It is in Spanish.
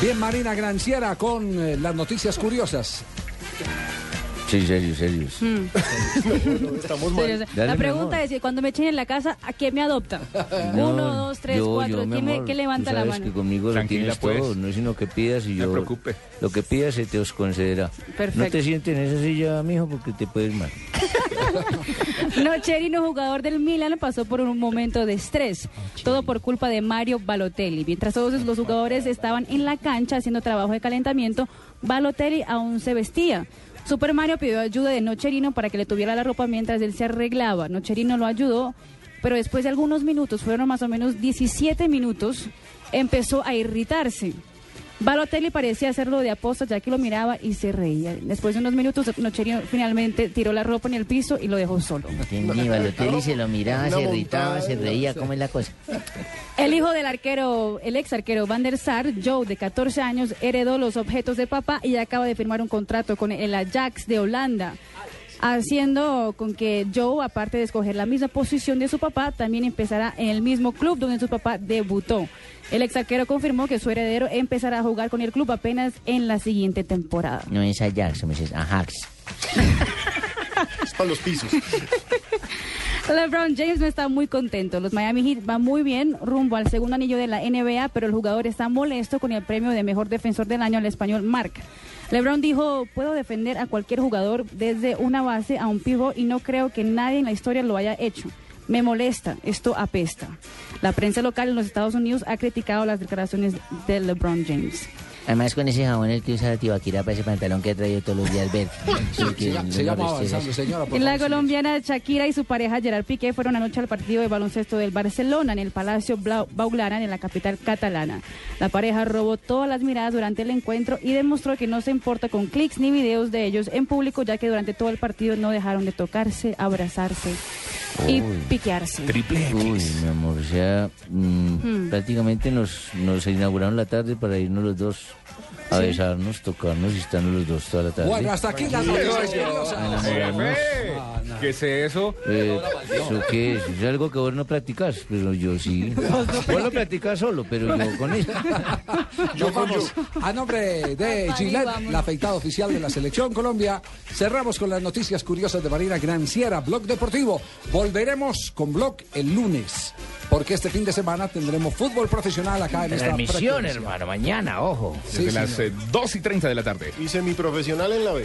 Bien, Marina Granciera con eh, las noticias curiosas. Sí, serio, serio. Estamos mal. Dale, la mi pregunta amor. es cuando me echen en la casa, ¿a quién me adopta? No, Uno, dos, tres, yo, cuatro. yo, mi ¿Quién, me- amor, qué levanta tú la sabes mano? que conmigo lo Tranquila, tienes pues. todo, no es sino que pidas y No yo... se preocupe. Lo que pidas se te os concederá. Perfecto. No te sientes en esa silla, mijo, porque te puedes mal. Nocherino, jugador del Milan, pasó por un momento de estrés. Todo por culpa de Mario Balotelli. Mientras todos los jugadores estaban en la cancha haciendo trabajo de calentamiento, Balotelli aún se vestía. Super Mario pidió ayuda de Nocherino para que le tuviera la ropa mientras él se arreglaba. Nocherino lo ayudó, pero después de algunos minutos, fueron más o menos 17 minutos, empezó a irritarse. Balotelli parecía hacerlo de aposta ya que lo miraba y se reía. Después de unos minutos, Nocherino finalmente tiró la ropa en el piso y lo dejó solo. Entendí, Balotelli se lo miraba, se reía, ¿cómo es la cosa? El hijo del arquero, el ex arquero Van der Sar, Joe, de 14 años, heredó los objetos de papá y acaba de firmar un contrato con el Ajax de Holanda. Haciendo con que Joe, aparte de escoger la misma posición de su papá, también empezará en el mismo club donde su papá debutó. El ex arquero confirmó que su heredero empezará a jugar con el club apenas en la siguiente temporada. No es Ajax, me dices Ajax. Es para los pisos. LeBron James no está muy contento. Los Miami Heat van muy bien rumbo al segundo anillo de la NBA, pero el jugador está molesto con el premio de mejor defensor del año al español Mark. LeBron dijo, puedo defender a cualquier jugador desde una base a un pivot y no creo que nadie en la historia lo haya hecho. Me molesta, esto apesta. La prensa local en los Estados Unidos ha criticado las declaraciones de LeBron James. Además con ese jabón el que usa tibaquira para ese pantalón que ha traído todos los días verde. Sí, Se, se llama avanzando, señora. por la favor, colombiana Shakira y su pareja Gerard Piqué fueron anoche al partido de baloncesto del Barcelona en el Palacio Blau- Blaugrana en la capital catalana. La pareja robó todas las miradas durante el encuentro y demostró que no se importa con clics ni videos de ellos en público ya que durante todo el partido no dejaron de tocarse, abrazarse y Uy. piquearse. Triple Uy, X. mi amor, o sea, mm, prácticamente nos, nos inauguraron la tarde para irnos los dos a besarnos, tocarnos y estarnos los dos toda la tarde. Bueno, hasta aquí las noticias curiosas. Jefe, ¿qué es eso? Eh, ¿Eso qué es? Es algo que vos no practicas, pero yo sí. Vos lo practicas solo, pero yo con eso. Nos vamos a nombre de Gillette, la afeitada oficial de la Selección Colombia. Cerramos con las noticias curiosas de Marina Granciera, Blog Deportivo. Volveremos con Blog el lunes, porque este fin de semana tendremos fútbol profesional acá en esta Transmisión, frecuencia. hermano, mañana, ojo. Sí, Desde las señor. eh, 2 y 30 de la tarde. Y semiprofesional en la B.